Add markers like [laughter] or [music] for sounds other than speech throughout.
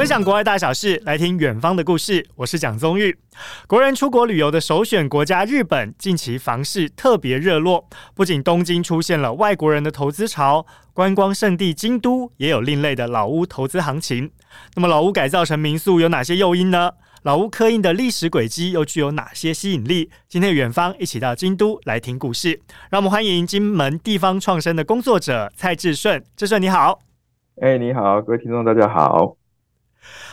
分享国外大小事，来听远方的故事。我是蒋宗玉。国人出国旅游的首选国家日本，近期房市特别热络。不仅东京出现了外国人的投资潮，观光胜地京都也有另类的老屋投资行情。那么，老屋改造成民宿有哪些诱因呢？老屋刻印的历史轨迹又具有哪些吸引力？今天远方一起到京都来听故事，让我们欢迎金门地方创生的工作者蔡志顺。志顺你好，哎、你好，各位听众大家好。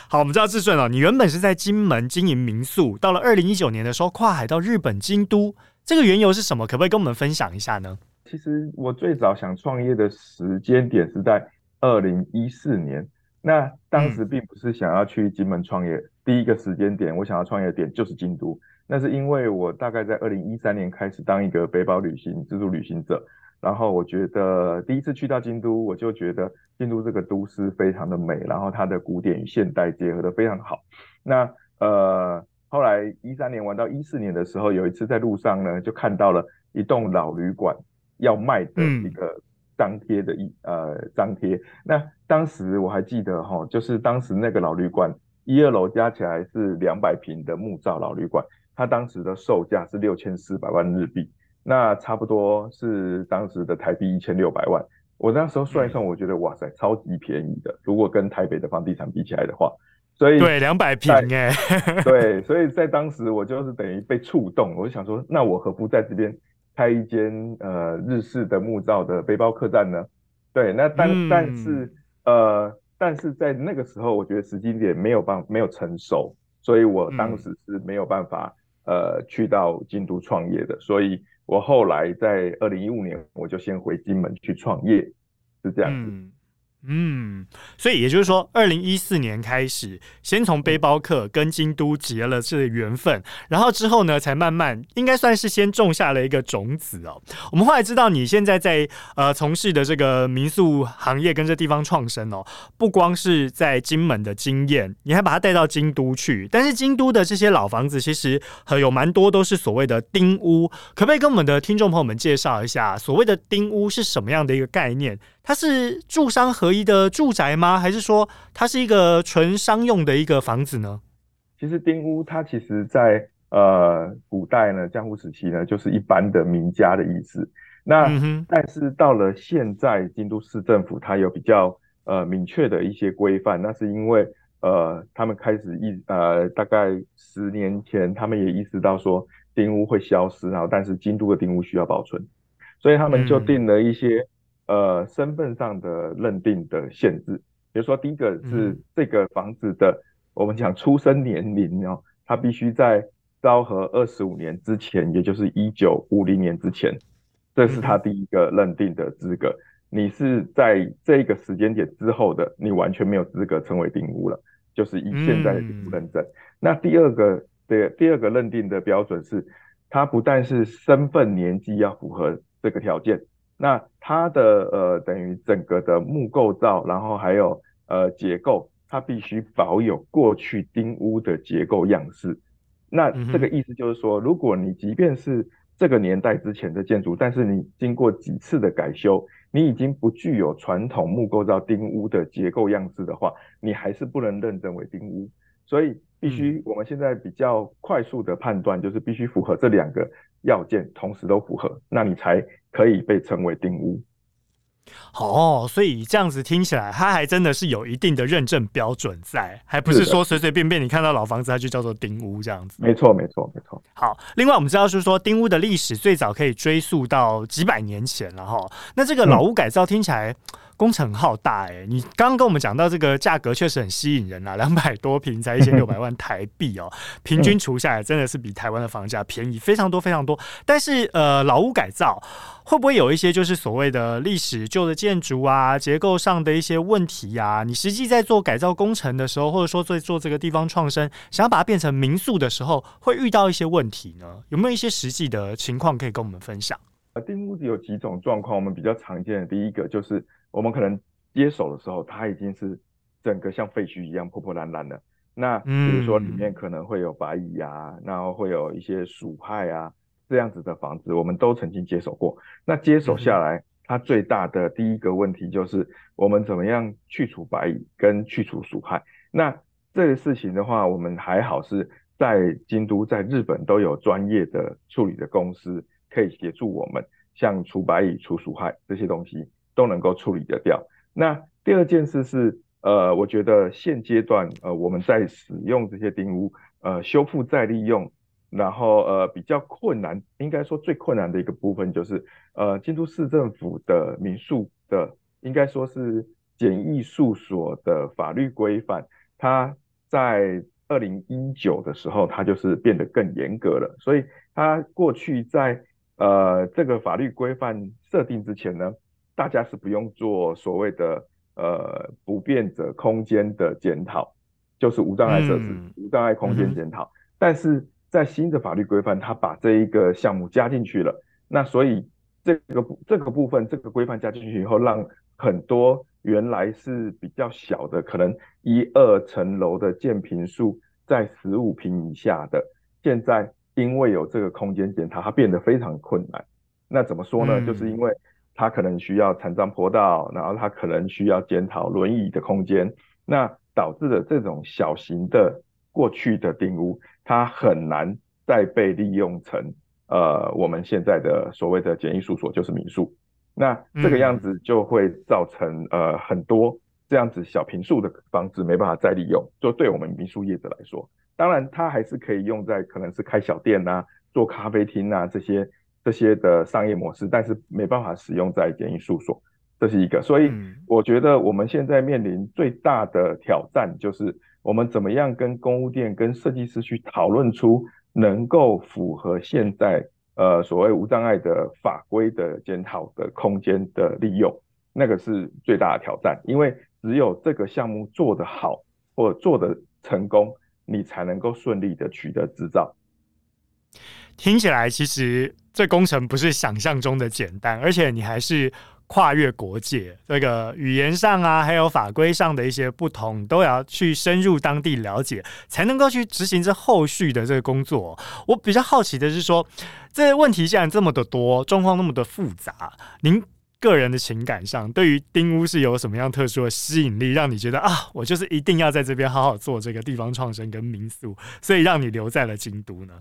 好，我们知道志顺哦，你原本是在金门经营民宿，到了二零一九年的时候跨海到日本京都，这个缘由是什么？可不可以跟我们分享一下呢？其实我最早想创业的时间点是在二零一四年。那当时并不是想要去金门创业，嗯、第一个时间点我想要创业的点就是京都。那是因为我大概在二零一三年开始当一个背包旅行自助旅行者，然后我觉得第一次去到京都，我就觉得京都这个都市非常的美，然后它的古典与现代结合的非常好。那呃后来一三年玩到一四年的时候，有一次在路上呢，就看到了一栋老旅馆要卖的一个。嗯张贴的一呃张贴，那当时我还记得哈，就是当时那个老旅馆一二楼加起来是两百平的木造老旅馆，它当时的售价是六千四百万日币，那差不多是当时的台币一千六百万。我那时候算一算，我觉得哇塞，超级便宜的，如果跟台北的房地产比起来的话，所以对两百平哎，对，所以在当时我就是等于被触动，我就想说，那我何不在这边。开一间呃日式的木造的背包客栈呢？对，那但、嗯、但是呃，但是在那个时候，我觉得时机点没有办没有成熟，所以我当时是没有办法、嗯、呃去到京都创业的，所以我后来在二零一五年我就先回金门去创业，是这样子。嗯，所以也就是说，二零一四年开始，先从背包客跟京都结了这缘分，然后之后呢，才慢慢应该算是先种下了一个种子哦。我们后来知道，你现在在呃从事的这个民宿行业跟这地方创生哦，不光是在金门的经验，你还把它带到京都去。但是京都的这些老房子，其实还有蛮多都是所谓的丁屋，可不可以跟我们的听众朋友们介绍一下，所谓的丁屋是什么样的一个概念？它是住商合一的住宅吗？还是说它是一个纯商用的一个房子呢？其实丁屋它其实在呃古代呢，江户时期呢，就是一般的名家的意思。那、嗯、但是到了现在，京都市政府它有比较呃明确的一些规范，那是因为呃他们开始意呃大概十年前，他们也意识到说丁屋会消失，然后但是京都的丁屋需要保存，所以他们就定了一些。嗯呃，身份上的认定的限制，比如说第一个是这个房子的，嗯、我们讲出生年龄哦，它必须在昭和二十五年之前，也就是一九五零年之前，这是他第一个认定的资格。嗯、你是在这个时间点之后的，你完全没有资格成为定屋了，就是以现在的丁屋认证。嗯、那第二个的第二个认定的标准是，它不但是身份年纪要符合这个条件。那它的呃等于整个的木构造，然后还有呃结构，它必须保有过去丁屋的结构样式。那这个意思就是说，如果你即便是这个年代之前的建筑，但是你经过几次的改修，你已经不具有传统木构造丁屋的结构样式的话，你还是不能认证为丁屋。所以必须我们现在比较快速的判断，就是必须符合这两个要件，同时都符合，那你才。可以被称为丁屋。哦，所以这样子听起来，它还真的是有一定的认证标准在，还不是说随随便便你看到老房子它就叫做丁屋这样子。没错，没错，没错。好，另外我们知道是说丁屋的历史最早可以追溯到几百年前了哈。那这个老屋改造听起来。嗯工程浩大哎、欸，你刚刚跟我们讲到这个价格确实很吸引人啊，两百多平才一千六百万台币哦，[laughs] 平均除下来真的是比台湾的房价便宜非常多非常多。但是呃，老屋改造会不会有一些就是所谓的历史旧的建筑啊，结构上的一些问题呀、啊？你实际在做改造工程的时候，或者说在做这个地方创生，想要把它变成民宿的时候，会遇到一些问题呢？有没有一些实际的情况可以跟我们分享？呃，丁屋子有几种状况，我们比较常见的第一个就是。我们可能接手的时候，它已经是整个像废墟一样破破烂烂的。那比如说里面可能会有白蚁啊，嗯、然后会有一些鼠害啊，这样子的房子，我们都曾经接手过。那接手下来，它最大的第一个问题就是我们怎么样去除白蚁跟去除鼠害。那这个事情的话，我们还好是在京都，在日本都有专业的处理的公司可以协助我们，像除白蚁、除鼠害这些东西都能够处理得掉。那第二件事是，呃，我觉得现阶段，呃，我们在使用这些丁屋，呃，修复再利用，然后呃，比较困难，应该说最困难的一个部分就是，呃，京都市政府的民宿的，应该说是简易诉所的法律规范，它在二零一九的时候，它就是变得更严格了，所以它过去在呃这个法律规范设定之前呢，大家是不用做所谓的。呃，不变者空间的检讨，就是无障碍设施、嗯、无障碍空间检讨。嗯、但是在新的法律规范，它把这一个项目加进去了。那所以这个这个部分，这个规范加进去以后，让很多原来是比较小的，可能一二层楼的建平数在十五平以下的，现在因为有这个空间检讨，它变得非常困难。那怎么说呢？嗯、就是因为。他可能需要残障坡道，然后他可能需要检讨轮椅的空间，那导致了这种小型的过去的丁屋，它很难再被利用成呃我们现在的所谓的简易宿所，就是民宿。那这个样子就会造成呃很多这样子小平数的房子没办法再利用，就对我们民宿业者来说，当然它还是可以用在可能是开小店呐、做咖啡厅啊这些。这些的商业模式，但是没办法使用在简易宿所，这是一个。所以我觉得我们现在面临最大的挑战，就是我们怎么样跟公务店、跟设计师去讨论出能够符合现在呃所谓无障碍的法规的检讨的空间的利用，那个是最大的挑战。因为只有这个项目做得好或做得成功，你才能够顺利的取得执照。听起来其实这工程不是想象中的简单，而且你还是跨越国界，这个语言上啊，还有法规上的一些不同，都要去深入当地了解，才能够去执行这后续的这个工作。我比较好奇的是说，这问题既然这么的多，状况那么的复杂，您个人的情感上，对于丁屋是有什么样特殊的吸引力，让你觉得啊，我就是一定要在这边好好做这个地方创生跟民宿，所以让你留在了京都呢？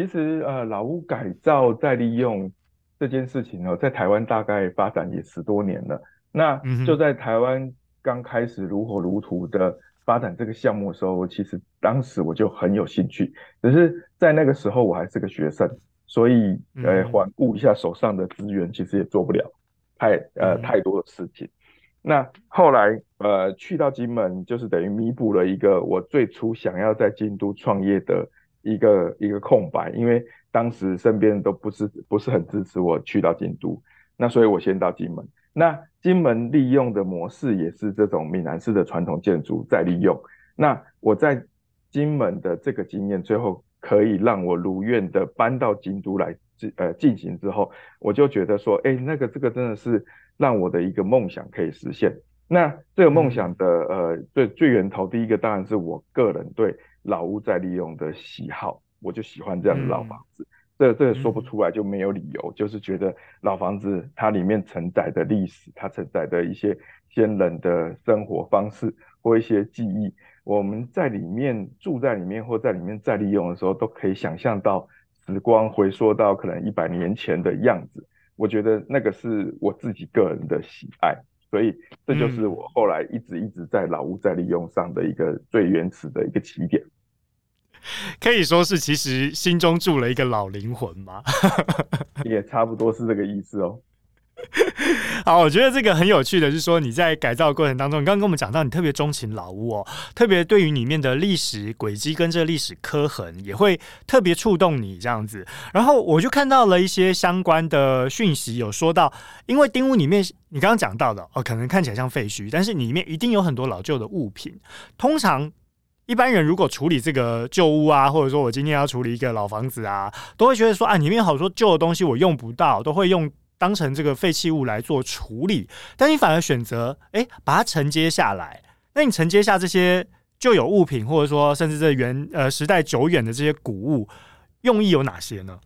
其实，呃，老屋改造再利用这件事情呢，在台湾大概发展也十多年了。那就在台湾刚开始如火如荼的发展这个项目的时候，其实当时我就很有兴趣。只是在那个时候我还是个学生，所以呃，环顾一下手上的资源，其实也做不了太呃太多的事情。那后来呃去到金门，就是等于弥补了一个我最初想要在京都创业的。一个一个空白，因为当时身边都不是不是很支持我去到京都，那所以我先到金门。那金门利用的模式也是这种闽南式的传统建筑再利用。那我在金门的这个经验，最后可以让我如愿的搬到京都来进呃进行之后，我就觉得说，哎，那个这个真的是让我的一个梦想可以实现。那这个梦想的呃最最源头，第一个当然是我个人对。老屋再利用的喜好，我就喜欢这样的老房子。嗯、这这个说不出来就没有理由，嗯、就是觉得老房子它里面承载的历史，它承载的一些先人的生活方式或一些记忆，我们在里面住在里面或在里面再利用的时候，都可以想象到时光回溯到可能一百年前的样子。我觉得那个是我自己个人的喜爱。所以这就是我后来一直一直在老屋再利用上的一个最原始的一个起点，可以说是其实心中住了一个老灵魂嘛？[laughs] 也差不多是这个意思哦。[laughs] 好，我觉得这个很有趣的是说，你在改造过程当中，你刚刚跟我们讲到，你特别钟情老屋哦，特别对于里面的历史轨迹跟这历史刻痕，也会特别触动你这样子。然后我就看到了一些相关的讯息，有说到，因为丁屋里面你刚刚讲到的哦，可能看起来像废墟，但是里面一定有很多老旧的物品。通常一般人如果处理这个旧屋啊，或者说我今天要处理一个老房子啊，都会觉得说啊，里面好多旧的东西我用不到，都会用。当成这个废弃物来做处理，但你反而选择哎把它承接下来。那你承接下这些旧有物品，或者说甚至这原呃时代久远的这些古物，用意有哪些呢？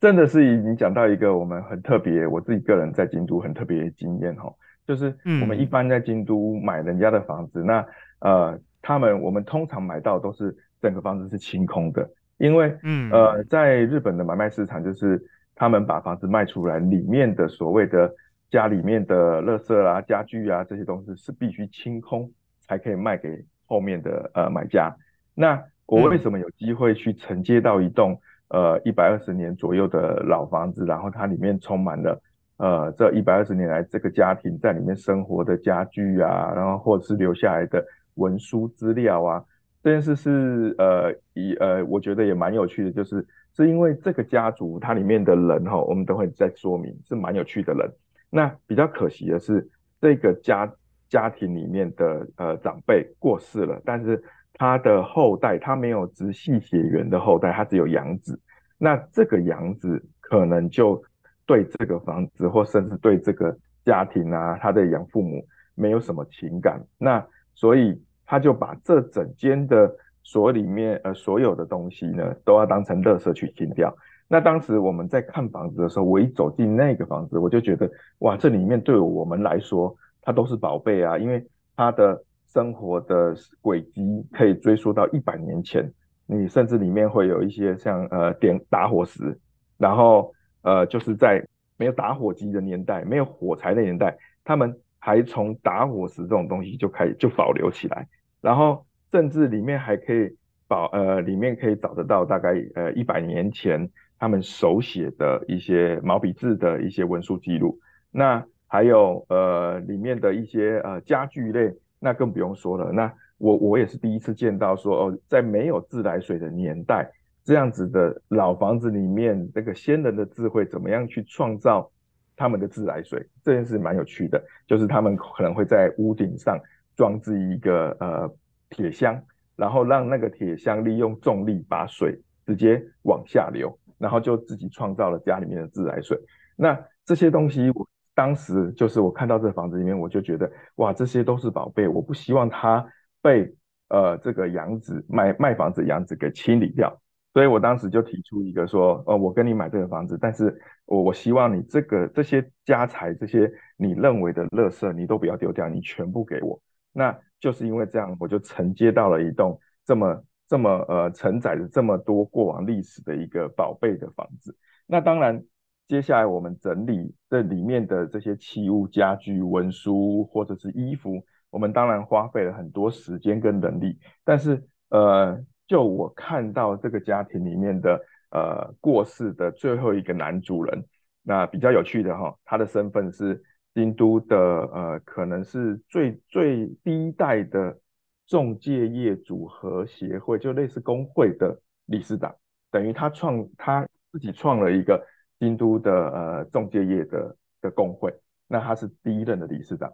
真的是你讲到一个我们很特别，我自己个人在京都很特别的经验哈，就是我们一般在京都买人家的房子，嗯、那呃他们我们通常买到都是整个房子是清空的，因为嗯呃，在日本的买卖市场就是他们把房子卖出来，里面的所谓的家里面的垃圾啊、家具啊这些东西是必须清空才可以卖给后面的呃买家。那我为什么有机会去承接到一栋呃一百二十年左右的老房子，然后它里面充满了呃这一百二十年来这个家庭在里面生活的家具啊，然后或者是留下来的文书资料啊，这件事是呃一呃我觉得也蛮有趣的，就是是因为这个家族它里面的人哈，我们都会再说明是蛮有趣的人。那比较可惜的是，这个家家庭里面的呃长辈过世了，但是。他的后代，他没有直系血缘的后代，他只有养子。那这个养子可能就对这个房子，或甚至对这个家庭啊，他的养父母没有什么情感。那所以他就把这整间的所里面呃所有的东西呢，都要当成垃圾去清掉。那当时我们在看房子的时候，我一走进那个房子，我就觉得哇，这里面对我们来说，它都是宝贝啊，因为它的。生活的轨迹可以追溯到一百年前，你甚至里面会有一些像呃点打火石，然后呃就是在没有打火机的年代，没有火柴的年代，他们还从打火石这种东西就开始就保留起来，然后甚至里面还可以保呃里面可以找得到大概呃一百年前他们手写的一些毛笔字的一些文书记录，那还有呃里面的一些呃家具类。那更不用说了。那我我也是第一次见到说哦，在没有自来水的年代，这样子的老房子里面，那个先人的智慧怎么样去创造他们的自来水？这件事蛮有趣的。就是他们可能会在屋顶上装置一个呃铁箱，然后让那个铁箱利用重力把水直接往下流，然后就自己创造了家里面的自来水。那这些东西我。当时就是我看到这个房子里面，我就觉得哇，这些都是宝贝，我不希望它被呃这个养子卖卖房子养子给清理掉，所以我当时就提出一个说，呃，我跟你买这个房子，但是我我希望你这个这些家财这些你认为的垃圾你都不要丢掉，你全部给我。那就是因为这样，我就承接到了一栋这么这么呃承载着这么多过往历史的一个宝贝的房子。那当然。接下来我们整理这里面的这些器物、家具、文书或者是衣服，我们当然花费了很多时间跟能力。但是，呃，就我看到这个家庭里面的呃过世的最后一个男主人，那比较有趣的哈，他的身份是京都的呃，可能是最最第一代的仲介业组合协会，就类似工会的理事长，等于他创他自己创了一个。京都的呃仲介业的的工会，那他是第一任的理事长。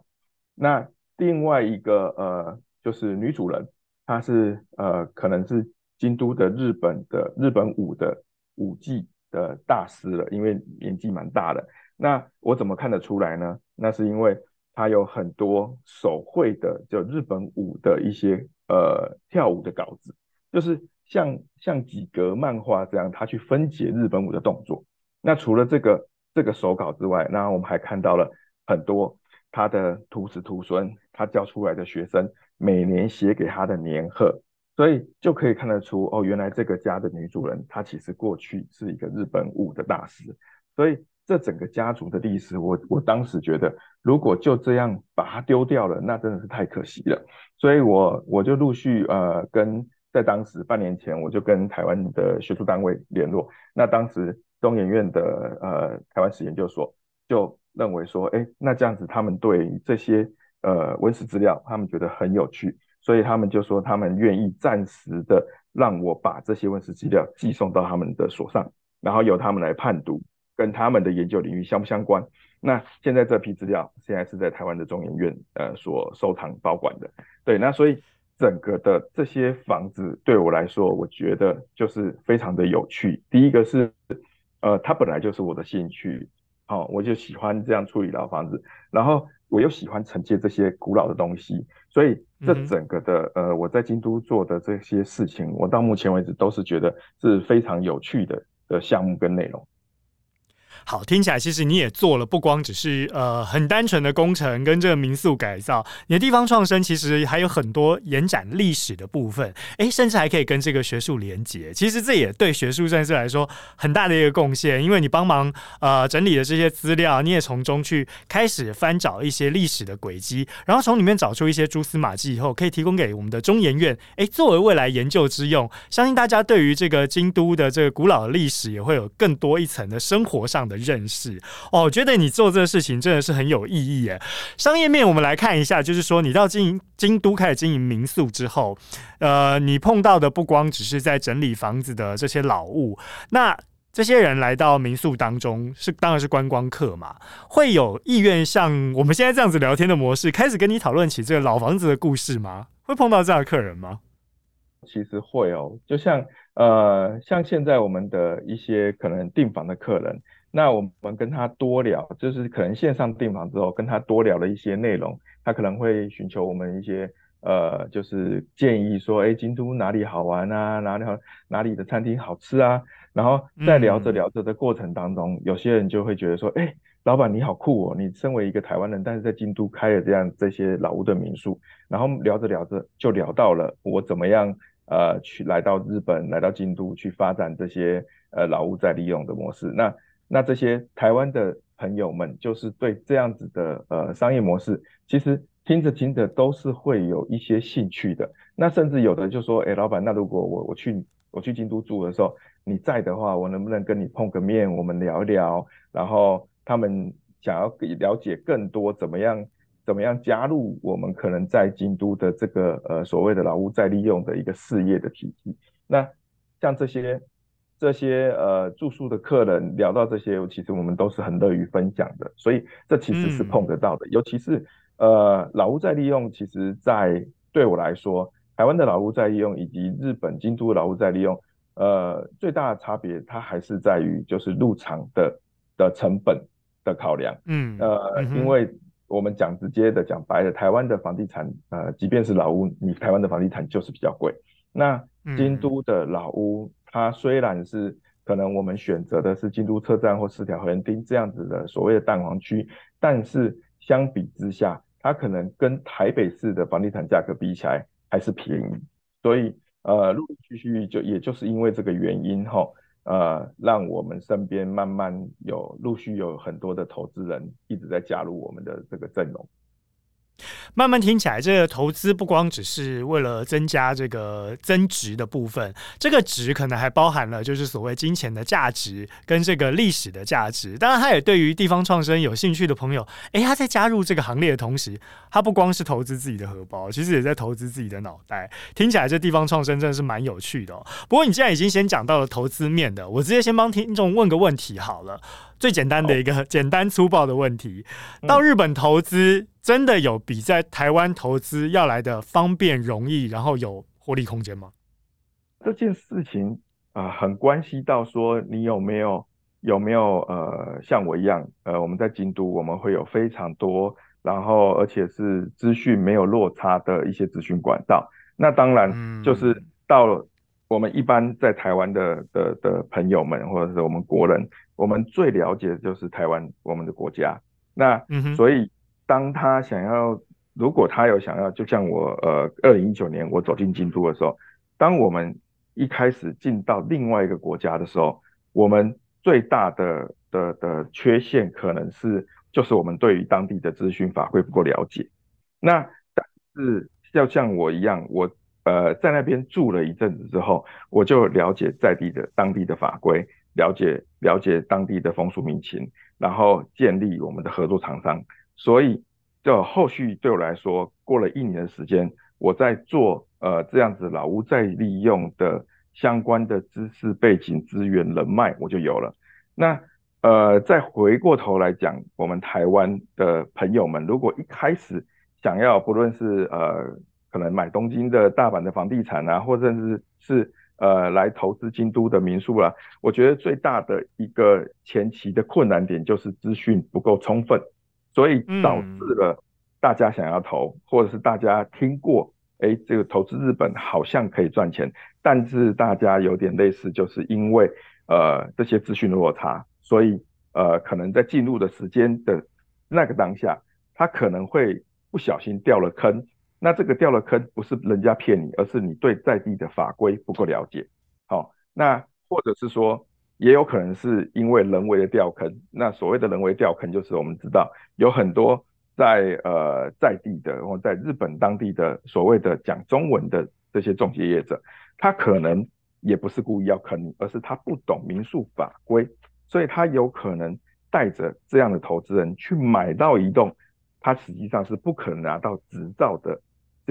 那另外一个呃就是女主人，她是呃可能是京都的日本的日本舞的舞技的大师了，因为年纪蛮大的。那我怎么看得出来呢？那是因为他有很多手绘的就日本舞的一些呃跳舞的稿子，就是像像几格漫画这样，他去分解日本舞的动作。那除了这个这个手稿之外，那我们还看到了很多他的徒子徒孙，他教出来的学生每年写给他的年贺，所以就可以看得出哦，原来这个家的女主人她其实过去是一个日本舞的大师，所以这整个家族的历史，我我当时觉得，如果就这样把它丢掉了，那真的是太可惜了，所以我我就陆续呃跟在当时半年前，我就跟台湾的学术单位联络，那当时。中研院的呃台湾史研究所就认为说，哎，那这样子他们对这些呃文史资料，他们觉得很有趣，所以他们就说他们愿意暂时的让我把这些文史资料寄送到他们的所上，然后由他们来判读，跟他们的研究领域相不相关。那现在这批资料现在是在台湾的中研院呃所收藏保管的，对，那所以整个的这些房子对我来说，我觉得就是非常的有趣。第一个是。呃，它本来就是我的兴趣，哦，我就喜欢这样处理老房子，然后我又喜欢承接这些古老的东西，所以这整个的呃，我在京都做的这些事情，我到目前为止都是觉得是非常有趣的的项目跟内容。好，听起来其实你也做了，不光只是呃很单纯的工程跟这个民宿改造，你的地方创生其实还有很多延展历史的部分，哎，甚至还可以跟这个学术连接。其实这也对学术战士来说很大的一个贡献，因为你帮忙呃整理的这些资料，你也从中去开始翻找一些历史的轨迹，然后从里面找出一些蛛丝马迹以后，可以提供给我们的中研院，哎，作为未来研究之用。相信大家对于这个京都的这个古老的历史也会有更多一层的生活上的认识哦，我觉得你做这个事情真的是很有意义耶。商业面，我们来看一下，就是说你到经营京都开始经营民宿之后，呃，你碰到的不光只是在整理房子的这些老物，那这些人来到民宿当中是当然是观光客嘛，会有意愿像我们现在这样子聊天的模式，开始跟你讨论起这个老房子的故事吗？会碰到这样的客人吗？其实会哦，就像呃，像现在我们的一些可能订房的客人。那我们跟他多聊，就是可能线上订房之后，跟他多聊了一些内容，他可能会寻求我们一些呃，就是建议说，哎，京都哪里好玩啊？哪里好？哪里的餐厅好吃啊？然后在聊着聊着的过程当中，嗯、有些人就会觉得说，哎，老板你好酷哦，你身为一个台湾人，但是在京都开了这样这些老屋的民宿，然后聊着聊着就聊到了我怎么样呃去来到日本，来到京都去发展这些呃老屋再利用的模式，那。那这些台湾的朋友们，就是对这样子的呃商业模式，其实听着听着都是会有一些兴趣的。那甚至有的就说，哎，老板，那如果我我去我去京都住的时候，你在的话，我能不能跟你碰个面，我们聊一聊？然后他们想要了解更多，怎么样怎么样加入我们可能在京都的这个呃所谓的老屋再利用的一个事业的体系。那像这些。这些呃住宿的客人聊到这些，其实我们都是很乐于分享的，所以这其实是碰得到的。嗯、尤其是呃老屋再利用，其实在对我来说，台湾的老屋再利用以及日本京都的老屋再利用，呃最大的差别，它还是在于就是入场的的成本的考量。嗯，呃，嗯、因为我们讲直接的讲白了，台湾的房地产呃即便是老屋，你台湾的房地产就是比较贵。那京都的老屋。它虽然是可能我们选择的是京都车站或四条河原町这样子的所谓的蛋黄区，但是相比之下，它可能跟台北市的房地产价格比起来还是便宜，所以呃陆陆续续就也就是因为这个原因哈，呃让我们身边慢慢有陆续有很多的投资人一直在加入我们的这个阵容。慢慢听起来，这个投资不光只是为了增加这个增值的部分，这个值可能还包含了就是所谓金钱的价值跟这个历史的价值。当然，他也对于地方创生有兴趣的朋友，诶，他在加入这个行列的同时，他不光是投资自己的荷包，其实也在投资自己的脑袋。听起来，这地方创生真的是蛮有趣的哦。不过，你既然已经先讲到了投资面的，我直接先帮听众问个问题好了。最简单的一个简单粗暴的问题：到日本投资真的有比在台湾投资要来的方便、容易，然后有获利空间吗？这件事情啊、呃，很关系到说你有没有有没有呃，像我一样呃，我们在京都我们会有非常多，然后而且是资讯没有落差的一些资讯管道。那当然就是到了我们一般在台湾的的的朋友们，或者是我们国人。我们最了解的就是台湾，我们的国家。那所以，当他想要，如果他有想要，就像我，呃，二零一九年我走进京都的时候，当我们一开始进到另外一个国家的时候，我们最大的的的缺陷可能是，就是我们对于当地的资讯法规不够了解。那但是要像我一样，我呃在那边住了一阵子之后，我就了解在地的当地的法规。了解了解当地的风俗民情，然后建立我们的合作厂商。所以，就后续对我来说，过了一年的时间，我在做呃这样子老屋再利用的相关的知识背景、资源、人脉，我就有了。那呃，再回过头来讲，我们台湾的朋友们，如果一开始想要，不论是呃可能买东京的大阪的房地产啊，或者是是。呃，来投资京都的民宿啦，我觉得最大的一个前期的困难点就是资讯不够充分，所以导致了大家想要投，或者是大家听过，哎，这个投资日本好像可以赚钱，但是大家有点类似，就是因为呃这些资讯的落差，所以呃，可能在进入的时间的那个当下，他可能会不小心掉了坑。那这个掉了坑，不是人家骗你，而是你对在地的法规不够了解。好、那或者是说，也有可能是因为人为的掉坑。那所谓的人为掉坑，就是我们知道有很多在呃在地的或在日本当地的所谓的讲中文的这些仲介业者，他可能也不是故意要坑你，而是他不懂民宿法规。所以他有可能带着这样的投资人去买到一栋，他实际上是不可能拿到执照的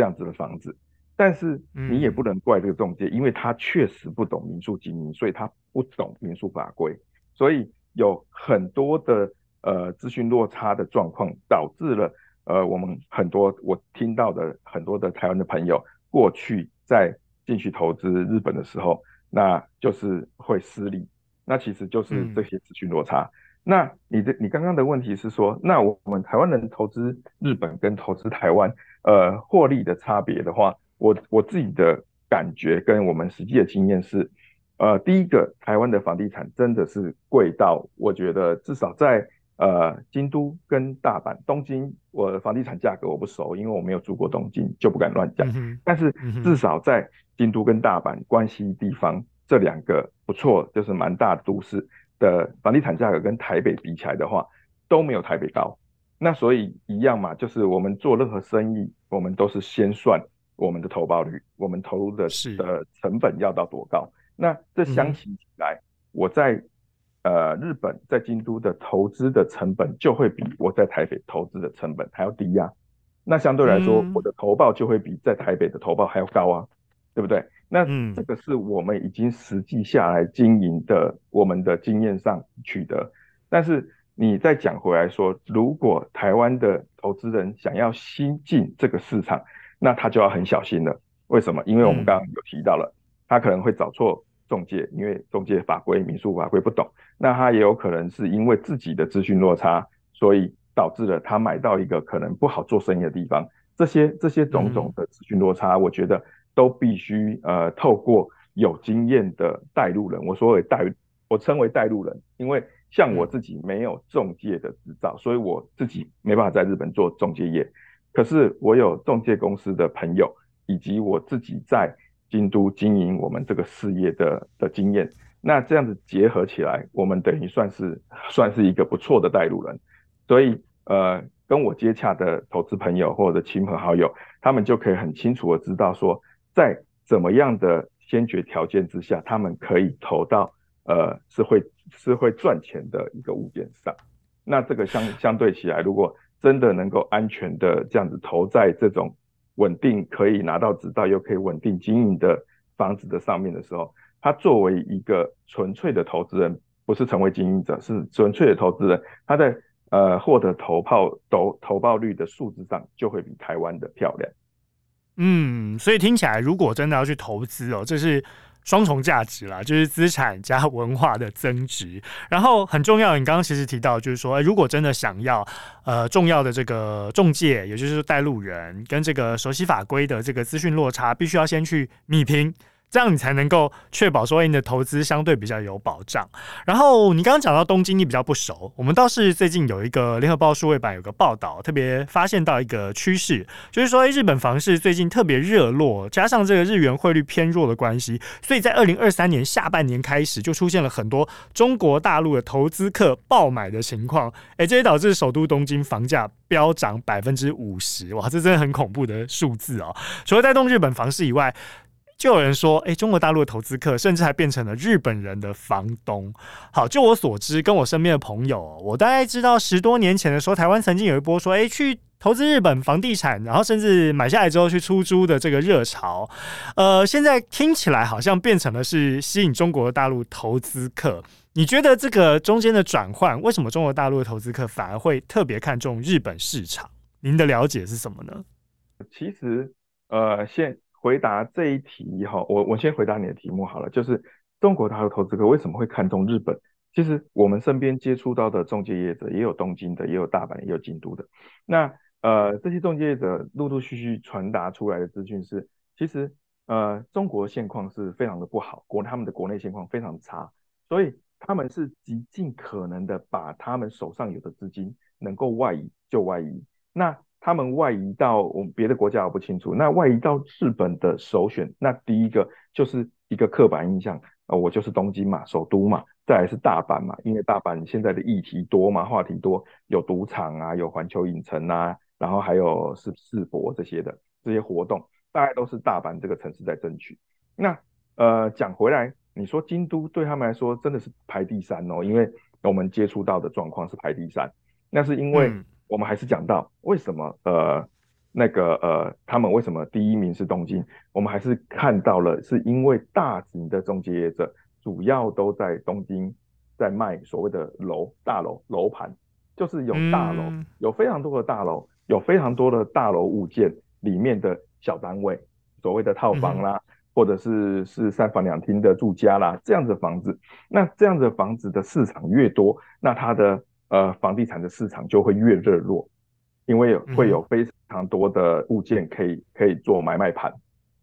这样子的房子。但是你也不能怪这个中介，因为他确实不懂民宿经营，所以他不懂民宿法规。所以有很多的呃资讯落差的状况，导致了呃我们很多我听到的很多的台湾的朋友过去在进去投资日本的时候，那就是会失利。那其实就是这些资讯落差。嗯、那你的你刚刚的问题是说，那我们台湾人投资日本跟投资台湾，呃，获利的差别的话，我我自己的感觉跟我们实际的经验是，呃，第一个，台湾的房地产真的是贵到，我觉得至少在呃京都跟大阪、东京，我的房地产价格我不熟，因为我没有住过东京，就不敢乱讲。嗯、但是至少在京都跟大阪关西地方。这两个不错，就是蛮大的都市的房地产价格跟台北比起来的话，都没有台北高。那所以一样嘛，就是我们做任何生意，我们都是先算我们的投报率，我们投入的的成本要到多高。那这相比起来，嗯、我在呃日本在京都的投资的成本就会比我在台北投资的成本还要低呀、啊。那相对来说，嗯、我的投报就会比在台北的投报还要高啊，对不对？那这个是我们已经实际下来经营的，我们的经验上取得。但是你再讲回来说，如果台湾的投资人想要新进这个市场，那他就要很小心了。为什么？因为我们刚刚有提到了，他可能会找错中介，因为中介法规、民宿法规不懂。那他也有可能是因为自己的资讯落差，所以导致了他买到一个可能不好做生意的地方。这些这些种种的资讯落差，我觉得。都必须呃透过有经验的带路人，我所谓带，我称为带路人，因为像我自己没有中介的执照，所以我自己没办法在日本做中介业。可是我有中介公司的朋友，以及我自己在京都经营我们这个事业的的经验，那这样子结合起来，我们等于算是算是一个不错的带路人。所以呃，跟我接洽的投资朋友或者亲朋好友，他们就可以很清楚的知道说。在怎么样的先决条件之下，他们可以投到呃是会是会赚钱的一个物件上。那这个相相对起来，如果真的能够安全的这样子投在这种稳定可以拿到执照又可以稳定经营的房子的上面的时候，他作为一个纯粹的投资人，不是成为经营者，是纯粹的投资人，他在呃获得投报投投报率的数字上就会比台湾的漂亮。嗯，所以听起来，如果真的要去投资哦，这是双重价值啦，就是资产加文化的增值。然后很重要，你刚刚其实提到，就是说，如果真的想要呃重要的这个中介，也就是带路人跟这个熟悉法规的这个资讯落差，必须要先去弭平。这样你才能够确保说你的投资相对比较有保障。然后你刚刚讲到东京，你比较不熟。我们倒是最近有一个联合报数位版有个报道，特别发现到一个趋势，就是说日本房市最近特别热络，加上这个日元汇率偏弱的关系，所以在二零二三年下半年开始就出现了很多中国大陆的投资客爆买的情况。诶，这也导致首都东京房价飙涨百分之五十，哇，这真的很恐怖的数字哦。除了带动日本房市以外，就有人说，哎、中国大陆的投资客甚至还变成了日本人的房东。好，就我所知，跟我身边的朋友，我大概知道十多年前的时候，台湾曾经有一波说，哎、去投资日本房地产，然后甚至买下来之后去出租的这个热潮。呃，现在听起来好像变成了是吸引中国大陆投资客。你觉得这个中间的转换，为什么中国大陆的投资客反而会特别看重日本市场？您的了解是什么呢？其实，呃，现回答这一题以后，我我先回答你的题目好了，就是中国大陆投资客为什么会看中日本？其实我们身边接触到的中介业者也有东京的，也有大阪，也有京都的。那呃，这些中介业者陆陆续续传达出来的资讯是，其实呃，中国现况是非常的不好，国他们的国内现况非常差，所以他们是极尽可能的把他们手上有的资金能够外移就外移。那他们外移到我们别的国家我不清楚。那外移到日本的首选，那第一个就是一个刻板印象，呃，我就是东京嘛，首都嘛，再来是大阪嘛，因为大阪现在的议题多嘛，话题多，有赌场啊，有环球影城啊，然后还有是世博这些的这些活动，大概都是大阪这个城市在争取。那呃，讲回来，你说京都对他们来说真的是排第三哦，因为我们接触到的状况是排第三，那是因为。我们还是讲到为什么呃那个呃他们为什么第一名是东京？我们还是看到了是因为大型的中介业者主要都在东京在卖所谓的楼大楼楼盘，就是有大楼、嗯、有非常多的大楼，有非常多的大楼物件里面的小单位，所谓的套房啦，嗯、或者是是三房两厅的住家啦，这样子的房子，那这样子的房子的市场越多，那它的。呃，房地产的市场就会越热络，因为会有非常多的物件可以可以做买卖盘。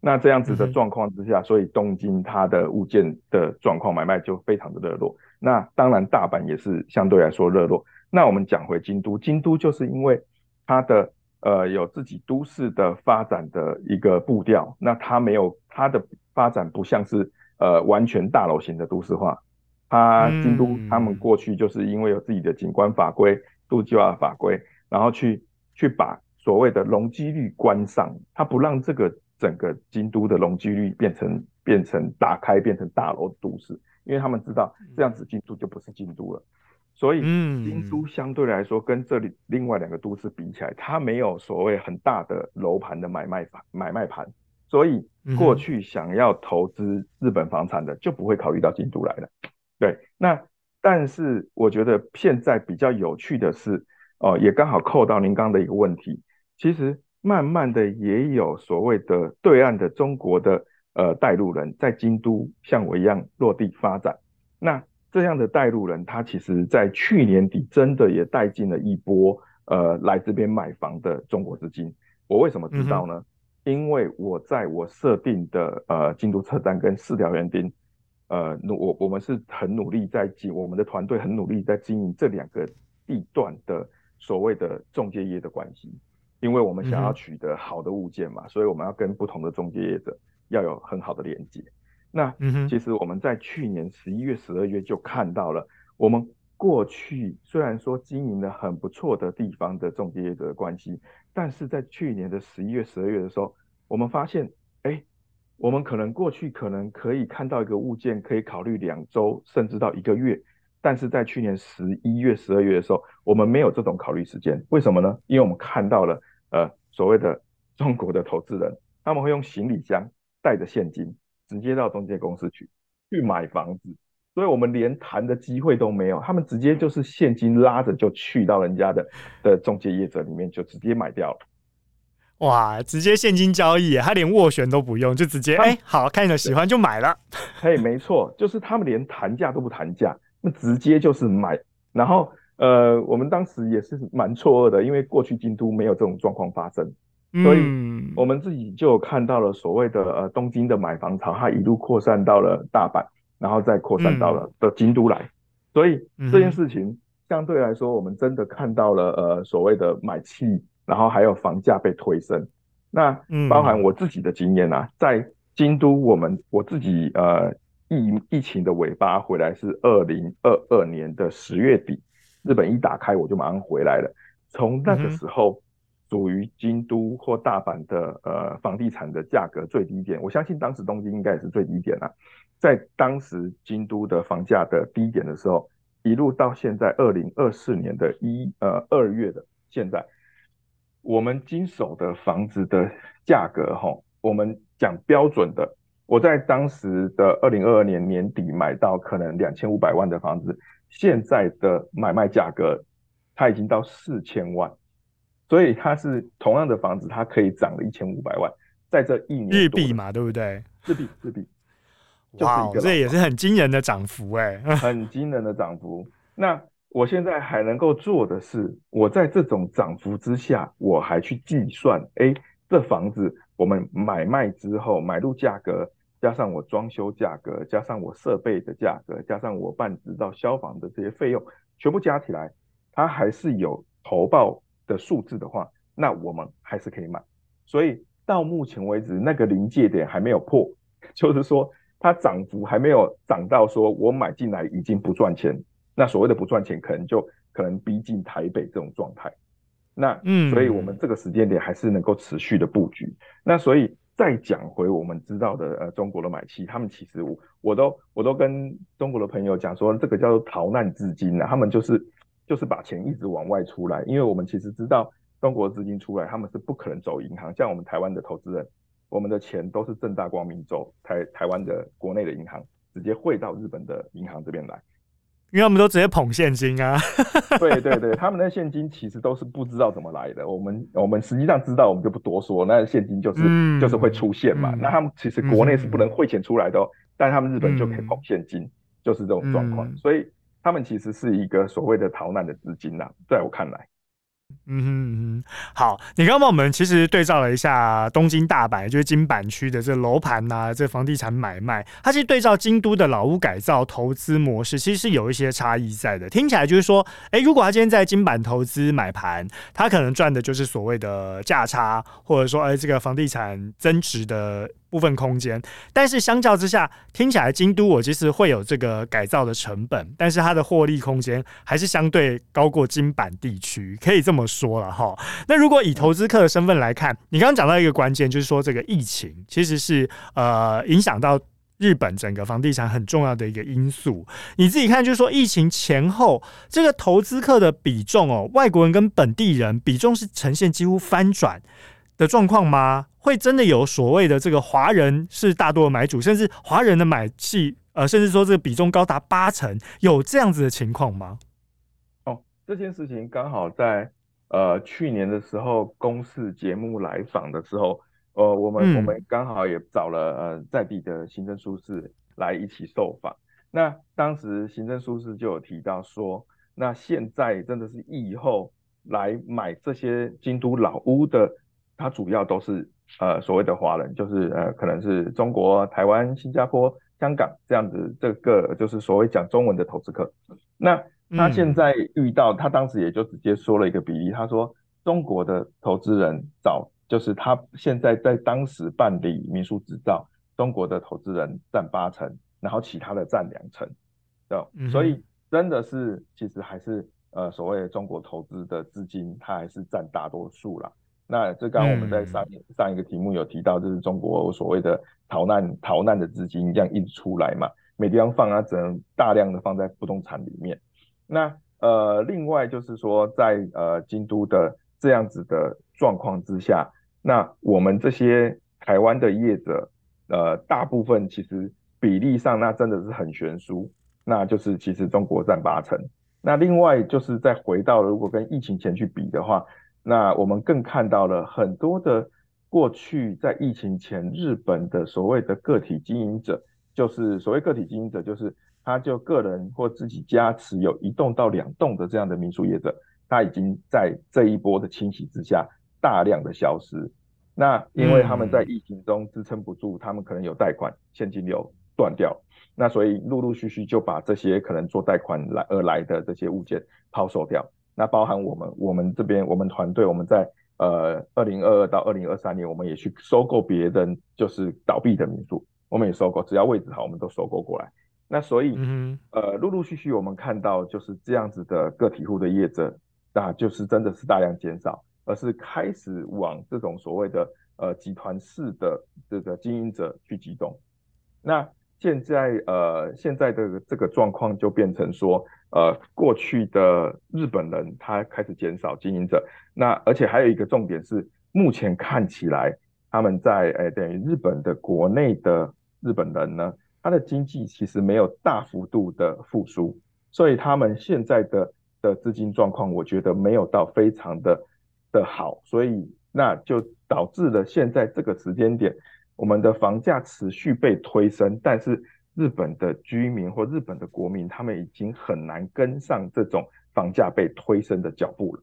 那这样子的状况之下，所以东京它的物件的状况买卖就非常的热络。那当然大阪也是相对来说热络。那我们讲回京都，京都就是因为它的呃有自己都市的发展的一个步调，那它没有它的发展不像是呃完全大楼型的都市化。他京都，他们过去就是因为有自己的景观法规、度计划法规，然后去去把所谓的容积率关上，他不让这个整个京都的容积率变成变成打开变成大楼都市，因为他们知道这样子京都就不是京都了。所以京都相对来说跟这里另外两个都市比起来，它没有所谓很大的楼盘的买卖房买卖盘，所以过去想要投资日本房产的就不会考虑到京都来了。对，那但是我觉得现在比较有趣的是，哦，也刚好扣到您刚刚的一个问题，其实慢慢的也有所谓的对岸的中国的呃带路人在京都像我一样落地发展。那这样的带路人，他其实在去年底真的也带进了一波呃来这边买房的中国资金。我为什么知道呢？嗯、因为我在我设定的呃京都车站跟四条园丁。呃，努我我们是很努力在经，我们的团队很努力在经营这两个地段的所谓的中介业的关系，因为我们想要取得好的物件嘛，嗯、所以我们要跟不同的中介业者要有很好的连接。那其实我们在去年十一月、十二月就看到了，我们过去虽然说经营的很不错的地方的中介业者的关系，但是在去年的十一月、十二月的时候，我们发现，哎。我们可能过去可能可以看到一个物件，可以考虑两周甚至到一个月，但是在去年十一月、十二月的时候，我们没有这种考虑时间。为什么呢？因为我们看到了呃所谓的 [laughs] 中国的投资人，他们会用行李箱带着现金直接到中介公司去去买房子，所以我们连谈的机会都没有，他们直接就是现金拉着就去到人家的的中介业者里面就直接买掉了。哇，直接现金交易，他连斡旋都不用，就直接哎、欸，好，看着喜欢就买了。[laughs] 嘿，没错，就是他们连谈价都不谈价，那直接就是买。然后呃，我们当时也是蛮错愕的，因为过去京都没有这种状况发生，所以我们自己就看到了所谓的呃东京的买房潮，它一路扩散到了大阪，然后再扩散到了的京都来。所以这件事情相对来说，我们真的看到了呃所谓的买气。然后还有房价被推升，那包含我自己的经验啊，在京都，我们我自己呃疫疫情的尾巴回来是二零二二年的十月底，日本一打开我就马上回来了。从那个时候，属于京都或大阪的呃房地产的价格最低点，我相信当时东京应该也是最低点啊。在当时京都的房价的低点的时候，一路到现在二零二四年的一呃二月的现在。我们经手的房子的价格，哈，我们讲标准的，我在当时的二零二二年年底买到可能两千五百万的房子，现在的买卖价格，它已经到四千万，所以它是同样的房子，它可以涨了一千五百万，在这一年日币嘛，对不对？日币，日币，哇，这也是很惊人的涨幅哎，很惊人的涨幅，那。我现在还能够做的是，我在这种涨幅之下，我还去计算，哎，这房子我们买卖之后买入价格加上我装修价格，加上我设备的价格，加上我办执照、消防的这些费用，全部加起来，它还是有投报的数字的话，那我们还是可以买。所以到目前为止，那个临界点还没有破，[laughs] 就是说它涨幅还没有涨到说我买进来已经不赚钱。那所谓的不赚钱，可能就可能逼近台北这种状态。那嗯，所以我们这个时间点还是能够持续的布局。那所以再讲回我们知道的呃中国的买气，他们其实我我都我都跟中国的朋友讲说，这个叫做逃难资金啊，他们就是就是把钱一直往外出来，因为我们其实知道中国资金出来，他们是不可能走银行，像我们台湾的投资人，我们的钱都是正大光明走台台湾的国内的银行，直接汇到日本的银行这边来。因为他们都直接捧现金啊，[laughs] 对对对，他们的现金其实都是不知道怎么来的。我们我们实际上知道，我们就不多说。那现金就是、嗯、就是会出现嘛。嗯、那他们其实国内是不能汇钱出来的、哦，嗯、但他们日本就可以捧现金，嗯、就是这种状况。嗯、所以他们其实是一个所谓的逃难的资金呐、啊，在我看来。嗯哼嗯哼，好，你刚刚帮我们其实对照了一下东京、大阪，就是京阪区的这楼盘呐，这房地产买卖，它其实对照京都的老屋改造投资模式，其实是有一些差异在的。听起来就是说，哎、如果他今天在京阪投资买盘，他可能赚的就是所谓的价差，或者说，哎、这个房地产增值的。部分空间，但是相较之下，听起来京都我其实会有这个改造的成本，但是它的获利空间还是相对高过京阪地区，可以这么说了哈。那如果以投资客的身份来看，你刚刚讲到一个关键，就是说这个疫情其实是呃影响到日本整个房地产很重要的一个因素。你自己看，就是说疫情前后这个投资客的比重哦，外国人跟本地人比重是呈现几乎翻转的状况吗？会真的有所谓的这个华人是大多的买主，甚至华人的买气，呃，甚至说这个比重高达八成，有这样子的情况吗？哦，这件事情刚好在呃去年的时候，公视节目来访的时候，呃，我们、嗯、我们刚好也找了呃在地的行政书士来一起受访。那当时行政书士就有提到说，那现在真的是疫后来买这些京都老屋的。它主要都是呃所谓的华人，就是呃可能是中国、台湾、新加坡、香港这样子，这个就是所谓讲中文的投资客。那他现在遇到，他当时也就直接说了一个比例，他说中国的投资人找，就是他现在在当时办理民宿执照，中国的投资人占八成，然后其他的占两成，对，所以真的是其实还是呃所谓的中国投资的资金，它还是占大多数啦。那这刚刚我们在上上一个题目有提到，就是中国所谓的逃难逃难的资金这样一直出来嘛，没地方放它，只能大量的放在不动产里面。那呃，另外就是说在，在呃京都的这样子的状况之下，那我们这些台湾的业者，呃，大部分其实比例上那真的是很悬殊，那就是其实中国占八成。那另外就是再回到如果跟疫情前去比的话。那我们更看到了很多的过去在疫情前日本的所谓的个体经营者，就是所谓个体经营者，就是他就个人或自己家持有一栋到两栋的这样的民宿业者，他已经在这一波的清洗之下大量的消失。那因为他们在疫情中支撑不住，他们可能有贷款，现金流断掉，那所以陆陆续续就把这些可能做贷款来而来的这些物件抛售掉。那包含我们，我们这边，我们团队，我们在呃二零二二到二零二三年，我们也去收购别人就是倒闭的民宿，我们也收购，只要位置好，我们都收购过来。那所以，嗯、呃，陆陆续续我们看到就是这样子的个体户的业者，那就是真的是大量减少，而是开始往这种所谓的呃集团式的这个经营者去集中。那现在呃现在的这个状况就变成说。呃，过去的日本人他开始减少经营者，那而且还有一个重点是，目前看起来他们在诶等于日本的国内的日本人呢，他的经济其实没有大幅度的复苏，所以他们现在的的资金状况，我觉得没有到非常的的好，所以那就导致了现在这个时间点，我们的房价持续被推升，但是。日本的居民或日本的国民，他们已经很难跟上这种房价被推升的脚步了。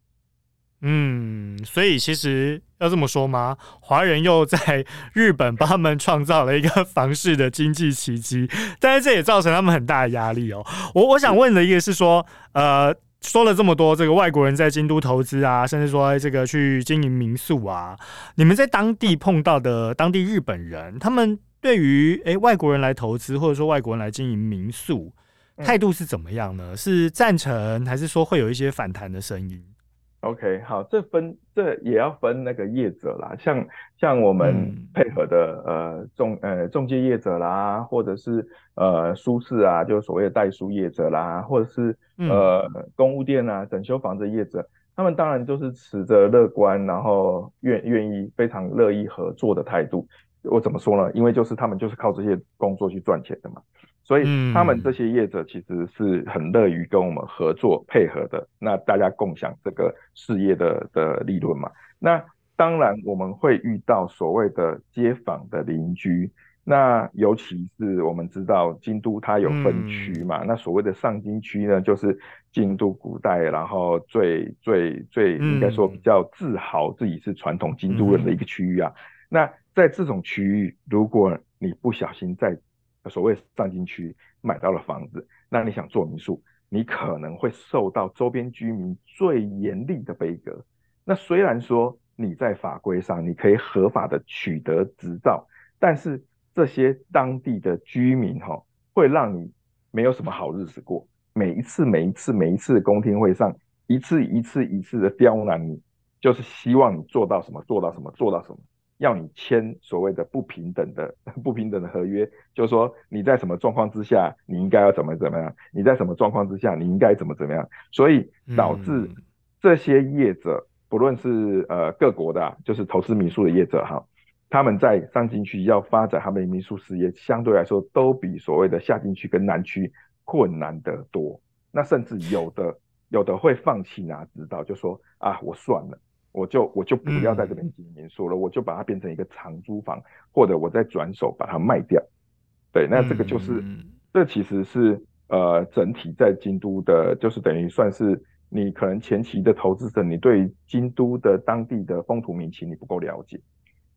嗯，所以其实要这么说吗？华人又在 [laughs] 日本帮他们创造了一个 [laughs] 房市的经济奇迹，但是这也造成他们很大的压力哦。我我想问的一个是说，呃，说了这么多，这个外国人在京都投资啊，甚至说这个去经营民宿啊，你们在当地碰到的当地日本人，他们对于诶外国人来投资，或者说外国人来经营民宿，态度是怎么样呢？是赞成，还是说会有一些反弹的声音？OK，好，这分这也要分那个业者啦，像像我们配合的、嗯、呃中呃中介业者啦，或者是呃书市啊，就所谓的代书业者啦，或者是呃公务店啊、整修房子业者，他们当然都是持着乐观，然后愿愿意非常乐意合作的态度。我怎么说呢？因为就是他们就是靠这些工作去赚钱的嘛。所以他们这些业者其实是很乐于跟我们合作配合的，那大家共享这个事业的的利润嘛。那当然我们会遇到所谓的街坊的邻居，那尤其是我们知道京都它有分区嘛，那所谓的上京区呢，就是京都古代，然后最最最应该说比较自豪自己是传统京都人的一个区域啊。那在这种区域，如果你不小心在所谓上京区买到了房子，那你想做民宿，你可能会受到周边居民最严厉的杯葛。那虽然说你在法规上你可以合法的取得执照，但是这些当地的居民哈，会让你没有什么好日子过。每一次、每一次、每一次的公听会上，一次一次一次的刁难你，就是希望你做到什么，做到什么，做到什么。要你签所谓的不平等的 [laughs] 不平等的合约，就是说你在什么状况之下，你应该要怎么怎么样；你在什么状况之下，你应该怎么怎么样。所以导致这些业者，不论是呃各国的，就是投资民宿的业者哈，他们在上京区要发展他们的民宿事业，相对来说都比所谓的下京区跟南区困难得多。那甚至有的有的会放弃拿执照，就说啊，我算了。我就我就不要在这边经营民宿了，嗯，我就把它变成一个长租房，或者我再转手把它卖掉。对，那这个就是，嗯、这其实是呃整体在京都的，就是等于算是你可能前期的投资者，你对京都的当地的风土民情你不够了解，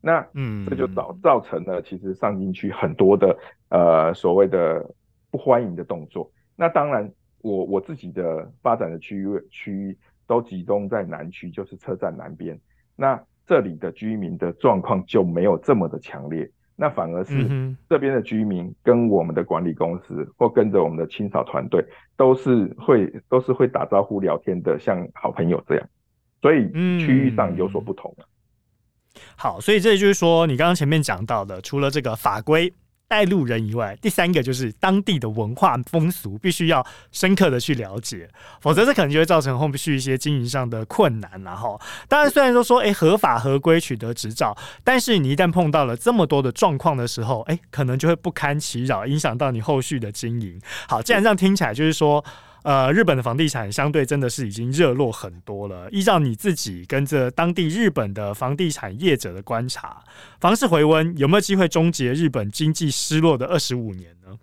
那嗯，这就造造成了其实上京区很多的呃所谓的不欢迎的动作。那当然我我自己的发展的区域区域。都集中在南区，就是车站南边。那这里的居民的状况就没有这么的强烈，那反而是这边的居民跟我们的管理公司或跟着我们的清扫团队，都是会都是会打招呼聊天的，像好朋友这样。所以区域上有所不同。好，所以这就是说，你刚刚前面讲到的，除了这个法规。带路人以外，第三个就是当地的文化风俗，必须要深刻的去了解，否则这可能就会造成后续一些经营上的困难。然后，当然虽然说说，诶合法合规取得执照，但是你一旦碰到了这么多的状况的时候，诶可能就会不堪其扰，影响到你后续的经营。好，既然这样听起来就是说。呃，日本的房地产相对真的是已经热络很多了。依照你自己跟着当地日本的房地产业者的观察，房市回温有没有机会终结日本经济失落的二十五年呢？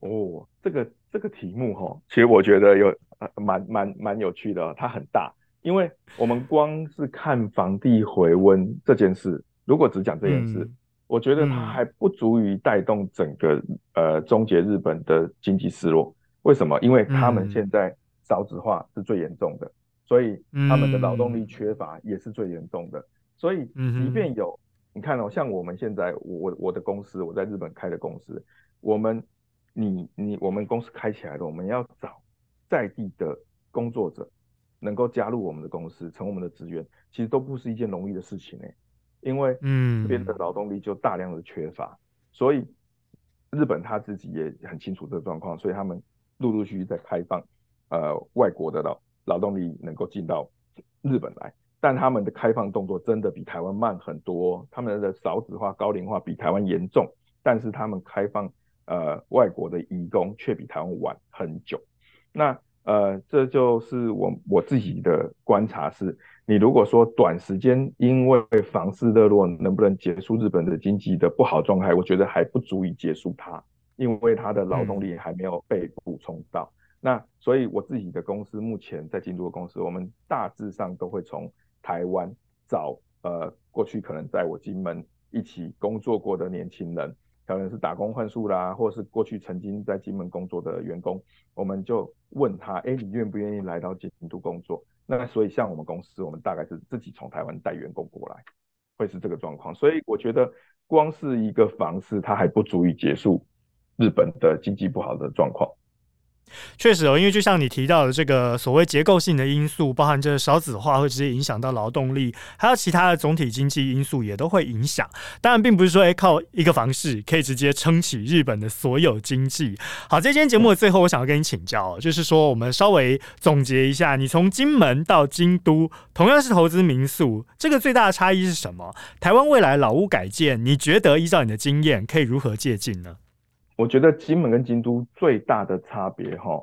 哦，这个这个题目哈，其实我觉得有蛮蛮蛮有趣的，它很大，因为我们光是看房地回温这件事，如果只讲这件事，嗯，我觉得它还不足以带动整个呃终结日本的经济失落。为什么？因为他们现在少子化是最严重的，嗯，所以他们的劳动力缺乏也是最严重的，嗯。所以，即便有你看哦，像我们现在，我我的公司，我在日本开的公司，我们你你我们公司开起来了，我们要找在地的工作者能够加入我们的公司，成为我们的职员，其实都不是一件容易的事情呢。因为嗯，这边的劳动力就大量的缺乏，所以日本他自己也很清楚这个状况，所以他们。陆陆续续在开放，呃，外国的劳劳动力能够进到日本来，但他们的开放动作真的比台湾慢很多，他们的少子化、高龄化比台湾严重，但是他们开放呃外国的移工却比台湾晚很久。那呃，这就是我我自己的观察是，你如果说短时间因为房市热络能不能结束日本的经济的不好状态，我觉得还不足以结束它。因为他的劳动力还没有被补充到，那所以我自己的公司目前在京都的公司，我们大致上都会从台湾找呃过去可能在我金门一起工作过的年轻人，可能是打工换宿啦，或是过去曾经在金门工作的员工，我们就问他，哎，你愿不愿意来到京都工作？那所以像我们公司，我们大概是自己从台湾带员工过来，会是这个状况。所以我觉得光是一个房市，它还不足以结束日本的经济不好的状况。确实哦，因为就像你提到的这个所谓结构性的因素，包含这个少子化会直接影响到劳动力，还有其他的总体经济因素也都会影响。当然，并不是说诶靠一个房市可以直接撑起日本的所有经济。好，在今天节目的最后，我想要跟你请教，就是说我们稍微总结一下，你从金门到京都，同样是投资民宿，这个最大的差异是什么？台湾未来老屋改建，你觉得依照你的经验，可以如何借鉴呢？我觉得金门跟京都最大的差别，哈，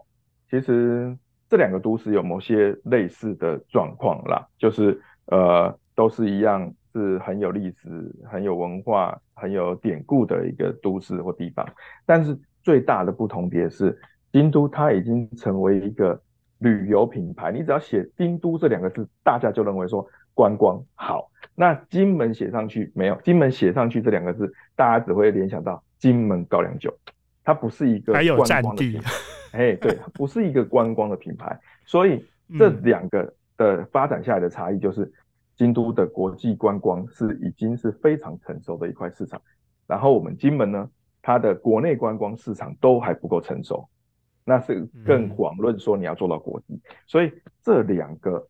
其实这两个都市有某些类似的状况啦，就是呃，都是一样是很有历史、很有文化、很有典故的一个都市或地方。但是最大的不同点是，京都它已经成为一个旅游品牌，你只要写京都这两个字，大家就认为说观光好。那金门写上去没有？金门写上去这两个字，大家只会联想到。金门高粱酒，它不是一个观光的品牌，哎，对，[laughs] 它不是一个观光的品牌，所以这两个的发展下来的差异就是，京都的国际观光是已经是非常成熟的一块市场，然后我们金门呢，它的国内观光市场都还不够成熟，那是更遑论说你要做到国际，所以这两个，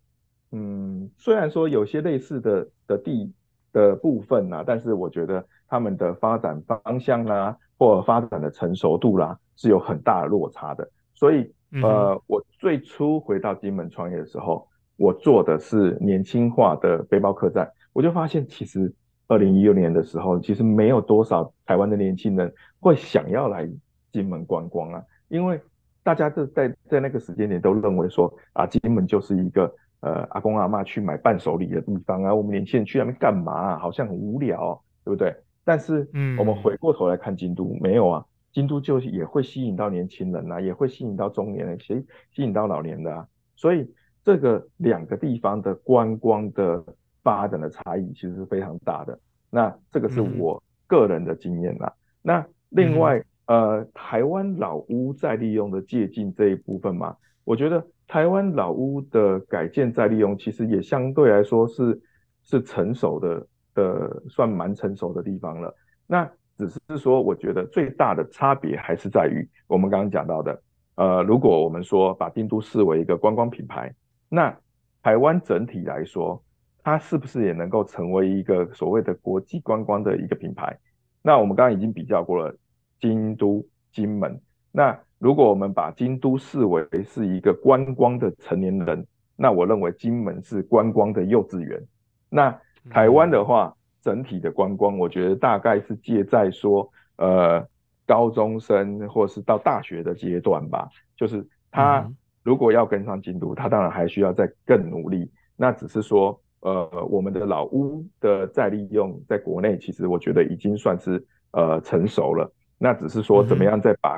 嗯，虽然说有些类似的的地的部分啊，但是我觉得。他们的发展方向啦，或发展的成熟度啦，是有很大的落差的。所以，呃，我最初回到金门创业的时候，我做的是年轻化的背包客栈，我就发现，其实二零一六年的时候，其实没有多少台湾的年轻人会想要来金门观光啊，因为大家都在在那个时间点都认为说啊，金门就是一个呃阿公阿妈去买伴手礼的地方啊，我们年轻人去那边干嘛啊？好像很无聊，对不对？但是，嗯，我们回过头来看京都，嗯、没有啊，京都就也会吸引到年轻人啊，也会吸引到中年人，吸吸引到老年的啊。所以，这个两个地方的观光的发展的差异其实是非常大的。那这个是我个人的经验啦。嗯、那另外，呃，台湾老屋再利用的借镜这一部分嘛，我觉得台湾老屋的改建再利用其实也相对来说是是成熟的。的算蛮成熟的地方了，那只是说，我觉得最大的差别还是在于我们刚刚讲到的，呃，如果我们说把京都视为一个观光品牌，那台湾整体来说，它是不是也能够成为一个所谓的国际观光的一个品牌？那我们刚刚已经比较过了京都、金门，那如果我们把京都视为是一个观光的成年人，那我认为金门是观光的幼稚园，那。台湾的话，整体的观光，我觉得大概是介在说，呃，高中生或是到大学的阶段吧。就是他如果要跟上京都，他当然还需要再更努力。那只是说，呃，我们的老屋的再利用，在国内其实我觉得已经算是呃成熟了。那只是说，怎么样再把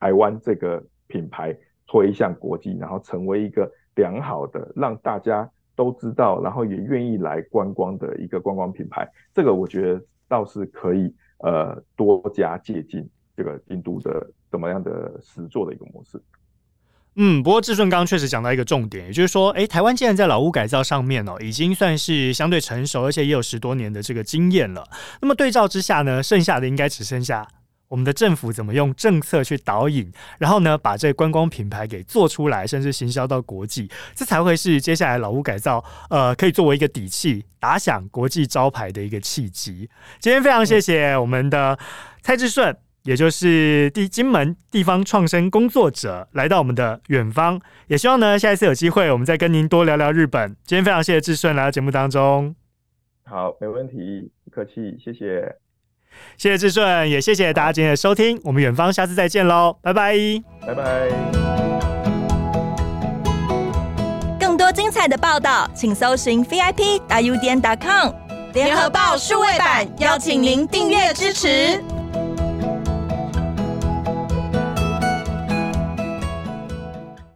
台湾这个品牌推向国际，然后成为一个良好的让大家。都知道，然后也愿意来观光的一个观光品牌，这个我觉得倒是可以呃多加借鉴这个印度的怎么样的实作的一个模式。嗯，不过志顺刚刚确实讲到一个重点，也就是说，诶，台湾既然在老屋改造上面哦，已经算是相对成熟，而且也有十多年的这个经验了。那么对照之下呢，剩下的应该只剩下。我们的政府怎么用政策去导引，然后呢，把这观光品牌给做出来，甚至行销到国际，这才会是接下来老屋改造，呃，可以作为一个底气，打响国际招牌的一个契机。今天非常谢谢我们的蔡志顺，也就是地金门地方创生工作者，来到我们的远方，也希望呢，下一次有机会，我们再跟您多聊聊日本。今天非常谢谢志顺来到节目当中。好，没问题，不客气，谢谢。谢谢志顺，也谢谢大家今天的收听。我们远方下次再见喽，拜拜，拜拜。更多精彩的报道，请搜寻 VIP.UDN.com 联合报数位版，邀请您订阅支持。